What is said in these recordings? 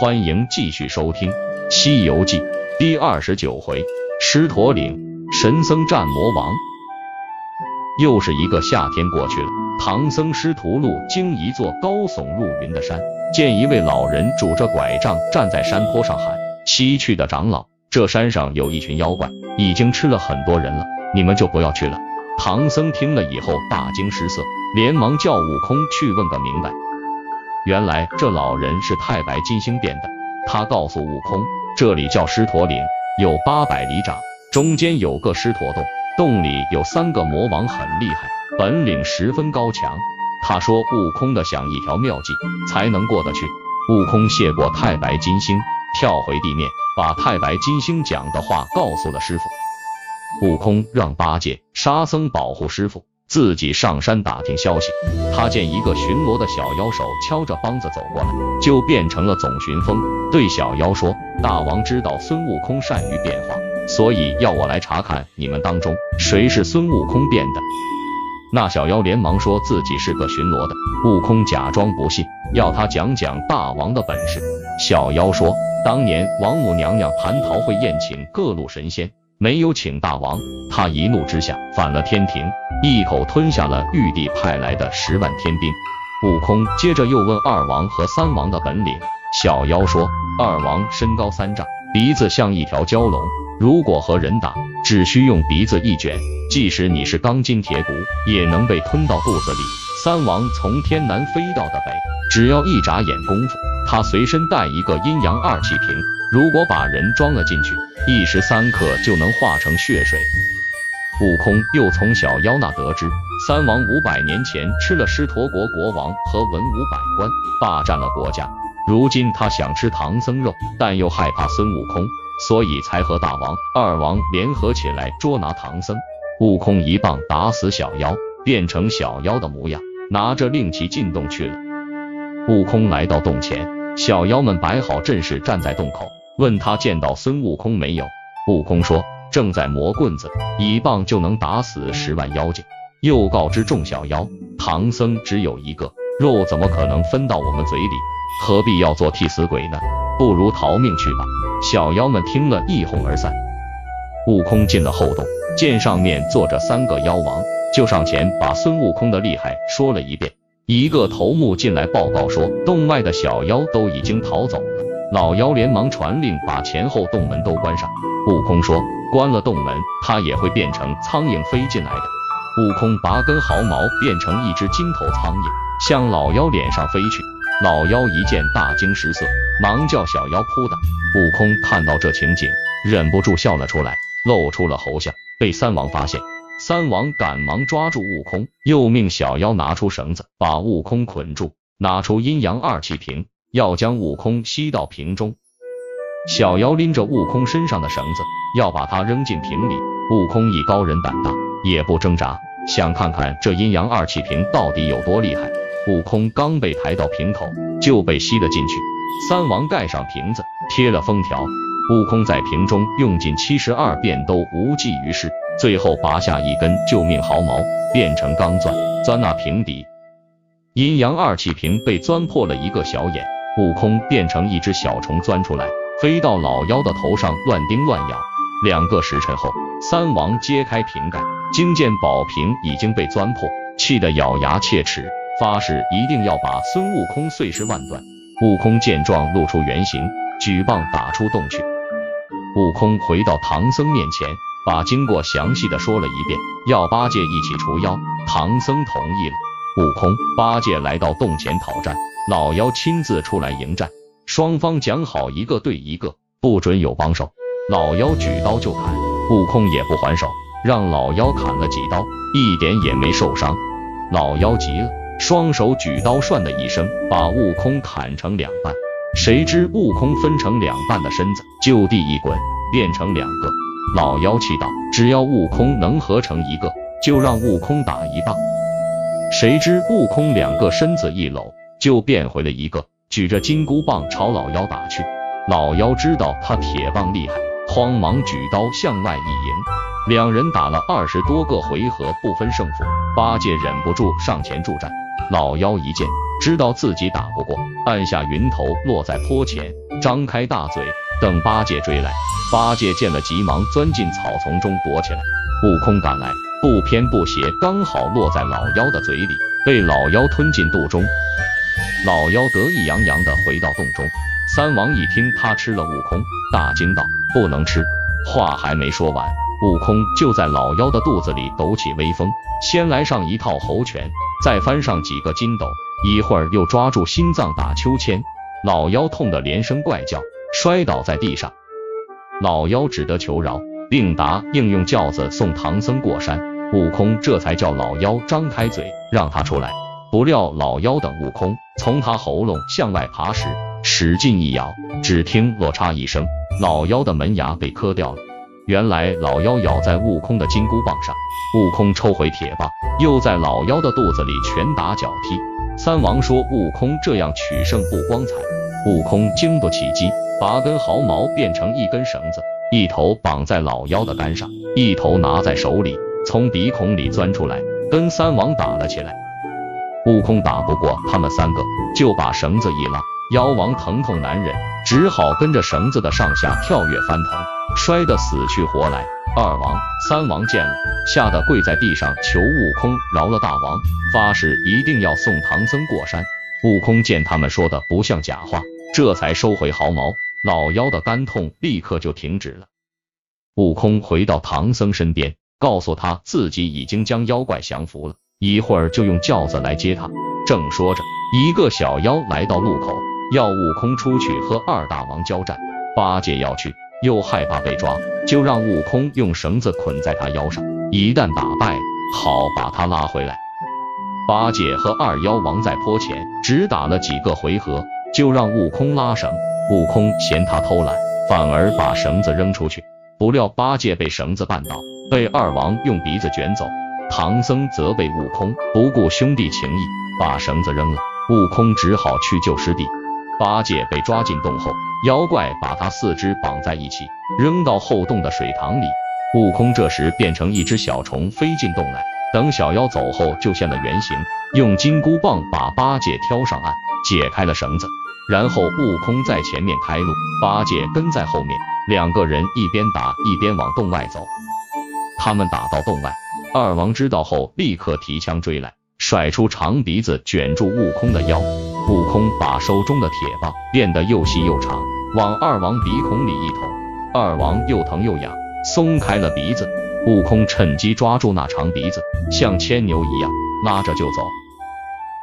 欢迎继续收听《西游记》第二十九回：狮驼岭神僧战魔王。又是一个夏天过去了，唐僧师徒路经一座高耸入云的山，见一位老人拄着拐杖站在山坡上喊：“西去的长老，这山上有一群妖怪，已经吃了很多人了，你们就不要去了。”唐僧听了以后大惊失色，连忙叫悟空去问个明白。原来这老人是太白金星变的。他告诉悟空，这里叫狮驼岭，有八百里长，中间有个狮驼洞，洞里有三个魔王，很厉害，本领十分高强。他说悟空的想一条妙计，才能过得去。悟空谢过太白金星，跳回地面，把太白金星讲的话告诉了师傅。悟空让八戒、沙僧保护师傅。自己上山打听消息，他见一个巡逻的小妖手敲着梆子走过来，就变成了总巡风，对小妖说：“大王知道孙悟空善于变化，所以要我来查看你们当中谁是孙悟空变的。”那小妖连忙说自己是个巡逻的。悟空假装不信，要他讲讲大王的本事。小妖说：“当年王母娘娘蟠桃会宴请各路神仙。”没有请大王，他一怒之下反了天庭，一口吞下了玉帝派来的十万天兵。悟空接着又问二王和三王的本领。小妖说，二王身高三丈，鼻子像一条蛟龙，如果和人打，只需用鼻子一卷，即使你是钢筋铁骨，也能被吞到肚子里。三王从天南飞到的北，只要一眨眼功夫，他随身带一个阴阳二气瓶，如果把人装了进去。一时三刻就能化成血水。悟空又从小妖那得知，三王五百年前吃了狮驼国国王和文武百官，霸占了国家。如今他想吃唐僧肉，但又害怕孙悟空，所以才和大王、二王联合起来捉拿唐僧。悟空一棒打死小妖，变成小妖的模样，拿着令旗进洞去了。悟空来到洞前，小妖们摆好阵势，站在洞口。问他见到孙悟空没有？悟空说正在磨棍子，一棒就能打死十万妖精。又告知众小妖，唐僧只有一个，肉怎么可能分到我们嘴里？何必要做替死鬼呢？不如逃命去吧。小妖们听了一哄而散。悟空进了后洞，见上面坐着三个妖王，就上前把孙悟空的厉害说了一遍。一个头目进来报告说，洞外的小妖都已经逃走了。老妖连忙传令，把前后洞门都关上。悟空说：“关了洞门，他也会变成苍蝇飞进来的。”悟空拔根毫毛，变成一只金头苍蝇，向老妖脸上飞去。老妖一见，大惊失色，忙叫小妖扑打。悟空看到这情景，忍不住笑了出来，露出了猴相。被三王发现，三王赶忙抓住悟空，又命小妖拿出绳子，把悟空捆住，拿出阴阳二气瓶。要将悟空吸到瓶中，小妖拎着悟空身上的绳子，要把他扔进瓶里。悟空一高人胆大，也不挣扎，想看看这阴阳二气瓶到底有多厉害。悟空刚被抬到瓶口，就被吸了进去。三王盖上瓶子，贴了封条。悟空在瓶中用尽七十二变都无济于事，最后拔下一根救命毫毛，变成钢钻，钻那瓶底。阴阳二气瓶被钻破了一个小眼。悟空变成一只小虫钻出来，飞到老妖的头上乱叮乱咬。两个时辰后，三王揭开瓶盖，惊见宝瓶已经被钻破，气得咬牙切齿，发誓一定要把孙悟空碎尸万段。悟空见状，露出原形，举棒打出洞去。悟空回到唐僧面前，把经过详细的说了一遍，要八戒一起除妖。唐僧同意了。悟空、八戒来到洞前讨战。老妖亲自出来迎战，双方讲好一个对一个，不准有帮手。老妖举刀就砍，悟空也不还手，让老妖砍了几刀，一点也没受伤。老妖急了，双手举刀，涮的一声，把悟空砍成两半。谁知悟空分成两半的身子就地一滚，变成两个。老妖气道：只要悟空能合成一个，就让悟空打一棒。谁知悟空两个身子一搂。就变回了一个，举着金箍棒朝老妖打去。老妖知道他铁棒厉害，慌忙举刀向外一迎。两人打了二十多个回合，不分胜负。八戒忍不住上前助战。老妖一见，知道自己打不过，按下云头落在坡前，张开大嘴等八戒追来。八戒见了，急忙钻进草丛中躲起来。悟空赶来，不偏不斜，刚好落在老妖的嘴里，被老妖吞进肚中。老妖得意洋洋地回到洞中。三王一听他吃了悟空，大惊道：“不能吃！”话还没说完，悟空就在老妖的肚子里抖起威风，先来上一套猴拳，再翻上几个筋斗，一会儿又抓住心脏打秋千。老妖痛得连声怪叫，摔倒在地上。老妖只得求饶，令答应用轿子送唐僧过山。悟空这才叫老妖张开嘴，让他出来。不料老妖等悟空从他喉咙向外爬时，使劲一咬，只听“落嚓”一声，老妖的门牙被磕掉了。原来老妖咬在悟空的金箍棒上，悟空抽回铁棒，又在老妖的肚子里拳打脚踢。三王说悟空这样取胜不光彩，悟空经不起击，拔根毫毛变成一根绳子，一头绑在老妖的杆上，一头拿在手里，从鼻孔里钻出来，跟三王打了起来。悟空打不过他们三个，就把绳子一拉。妖王疼痛难忍，只好跟着绳子的上下跳跃翻腾，摔得死去活来。二王、三王见了，吓得跪在地上求悟空饶了大王，发誓一定要送唐僧过山。悟空见他们说的不像假话，这才收回毫毛，老妖的肝痛立刻就停止了。悟空回到唐僧身边，告诉他自己已经将妖怪降服了，一会儿就用轿子来接他。正说着，一个小妖来到路口。要悟空出去和二大王交战，八戒要去，又害怕被抓，就让悟空用绳子捆在他腰上，一旦打败，好把他拉回来。八戒和二妖王在坡前只打了几个回合，就让悟空拉绳。悟空嫌他偷懒，反而把绳子扔出去。不料八戒被绳子绊倒，被二王用鼻子卷走。唐僧责备悟空不顾兄弟情义，把绳子扔了。悟空只好去救师弟。八戒被抓进洞后，妖怪把他四肢绑在一起，扔到后洞的水塘里。悟空这时变成一只小虫飞进洞来，等小妖走后就现了原形，用金箍棒把八戒挑上岸，解开了绳子，然后悟空在前面开路，八戒跟在后面，两个人一边打一边往洞外走。他们打到洞外，二王知道后立刻提枪追来。甩出长鼻子卷住悟空的腰，悟空把手中的铁棒变得又细又长，往二王鼻孔里一捅，二王又疼又痒，松开了鼻子。悟空趁机抓住那长鼻子，像牵牛一样拉着就走。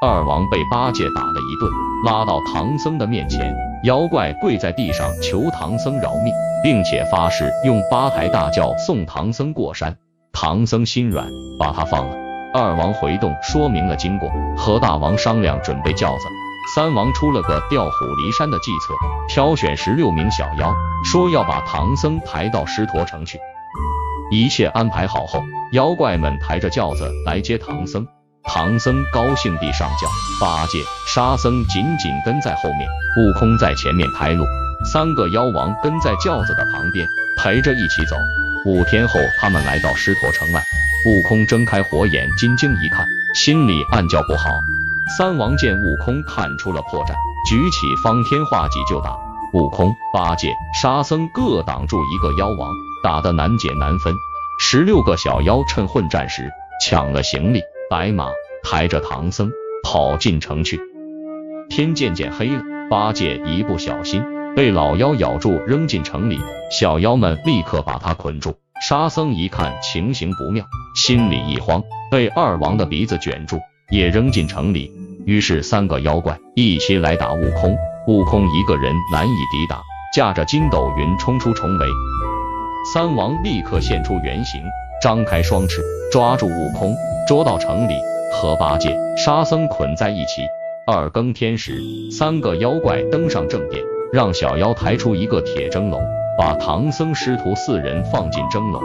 二王被八戒打了一顿，拉到唐僧的面前，妖怪跪在地上求唐僧饶命，并且发誓用八抬大轿送唐僧过山。唐僧心软，把他放了。二王回洞说明了经过，和大王商量准备轿子。三王出了个调虎离山的计策，挑选十六名小妖，说要把唐僧抬到狮驼城去。一切安排好后，妖怪们抬着轿子来接唐僧。唐僧高兴地上轿，八戒、沙僧紧紧跟在后面，悟空在前面开路，三个妖王跟在轿子的旁边陪着一起走。五天后，他们来到狮驼城外。悟空睁开火眼金睛一看，心里暗叫不好。三王见悟空看出了破绽，举起方天画戟就打。悟空、八戒、沙僧各挡住一个妖王，打得难解难分。十六个小妖趁混战时抢了行李，白马抬着唐僧跑进城去。天渐渐黑了，八戒一不小心被老妖咬住，扔进城里。小妖们立刻把他捆住。沙僧一看情形不妙，心里一慌，被二王的鼻子卷住，也扔进城里。于是三个妖怪一起来打悟空，悟空一个人难以抵挡，驾着筋斗云冲出重围。三王立刻现出原形，张开双翅抓住悟空，捉到城里，和八戒、沙僧捆在一起。二更天时，三个妖怪登上正殿，让小妖抬出一个铁蒸笼。把唐僧师徒四人放进蒸笼，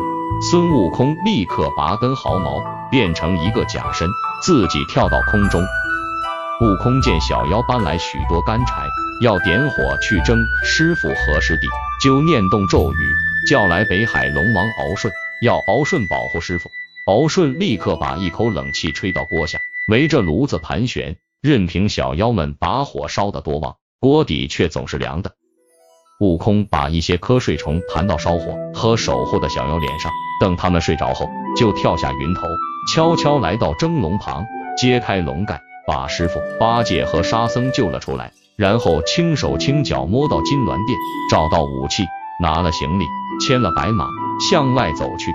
孙悟空立刻拔根毫毛，变成一个假身，自己跳到空中。悟空见小妖搬来许多干柴，要点火去蒸师傅和师弟，就念动咒语，叫来北海龙王敖顺，要敖顺保护师傅。敖顺立刻把一口冷气吹到锅下，围着炉子盘旋，任凭小妖们把火烧得多旺，锅底却总是凉的。悟空把一些瞌睡虫弹到烧火和守护的小妖脸上，等他们睡着后，就跳下云头，悄悄来到蒸笼旁，揭开笼盖，把师傅、八戒和沙僧救了出来，然后轻手轻脚摸到金銮殿，找到武器，拿了行李，牵了白马，向外走去。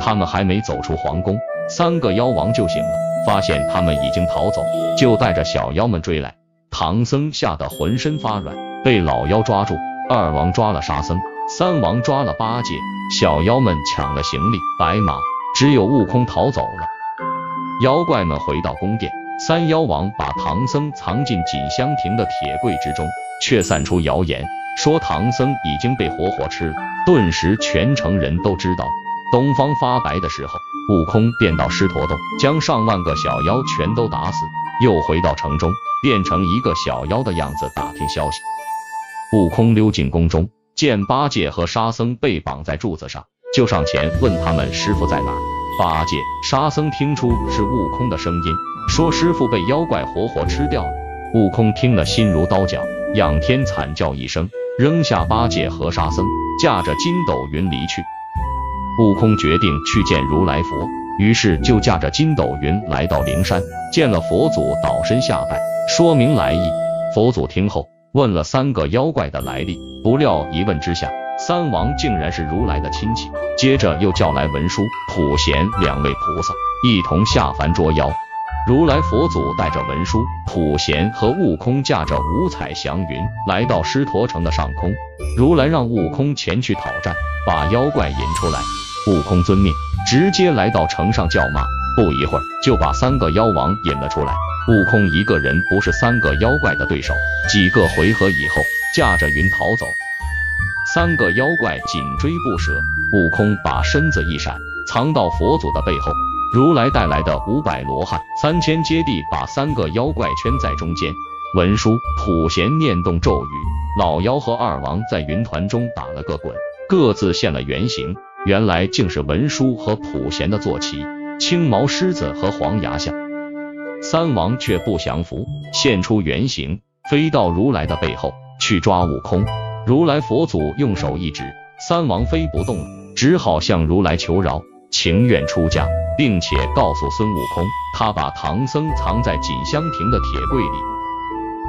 他们还没走出皇宫，三个妖王就醒了，发现他们已经逃走，就带着小妖们追来。唐僧吓得浑身发软，被老妖抓住。二王抓了沙僧，三王抓了八戒，小妖们抢了行李、白马，只有悟空逃走了。妖怪们回到宫殿，三妖王把唐僧藏进锦香亭的铁柜之中，却散出谣言，说唐僧已经被活活吃了。顿时全城人都知道。东方发白的时候，悟空便到狮驼洞，将上万个小妖全都打死，又回到城中，变成一个小妖的样子打听消息。悟空溜进宫中，见八戒和沙僧被绑在柱子上，就上前问他们师傅在哪。八戒、沙僧听出是悟空的声音，说师傅被妖怪活活吃掉了。悟空听了心如刀绞，仰天惨叫一声，扔下八戒和沙僧，驾着筋斗云离去。悟空决定去见如来佛，于是就驾着筋斗云来到灵山，见了佛祖，倒身下拜，说明来意。佛祖听后。问了三个妖怪的来历，不料一问之下，三王竟然是如来的亲戚。接着又叫来文殊、普贤两位菩萨，一同下凡捉妖。如来佛祖带着文殊、普贤和悟空，驾着五彩祥云来到狮驼城的上空。如来让悟空前去讨战，把妖怪引出来。悟空遵命，直接来到城上叫骂，不一会儿就把三个妖王引了出来。悟空一个人不是三个妖怪的对手，几个回合以后，驾着云逃走，三个妖怪紧追不舍。悟空把身子一闪，藏到佛祖的背后。如来带来的五百罗汉，三千揭谛，把三个妖怪圈在中间。文殊、普贤念动咒语，老妖和二王在云团中打了个滚，各自现了原形。原来竟是文殊和普贤的坐骑，青毛狮子和黄牙象。三王却不降服，现出原形，飞到如来的背后去抓悟空。如来佛祖用手一指，三王飞不动了，只好向如来求饶，情愿出家，并且告诉孙悟空，他把唐僧藏在锦香亭的铁柜里。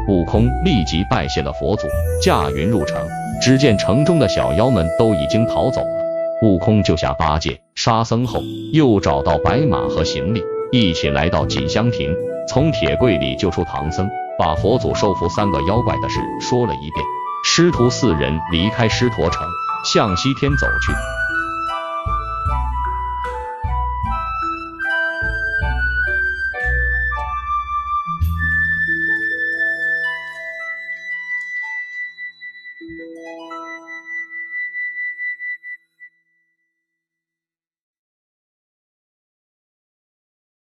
悟空立即拜谢了佛祖，驾云入城。只见城中的小妖们都已经逃走了。悟空救下八戒、沙僧后，又找到白马和行李。一起来到锦香亭，从铁柜里救出唐僧，把佛祖收服三个妖怪的事说了一遍。师徒四人离开狮驼城，向西天走去。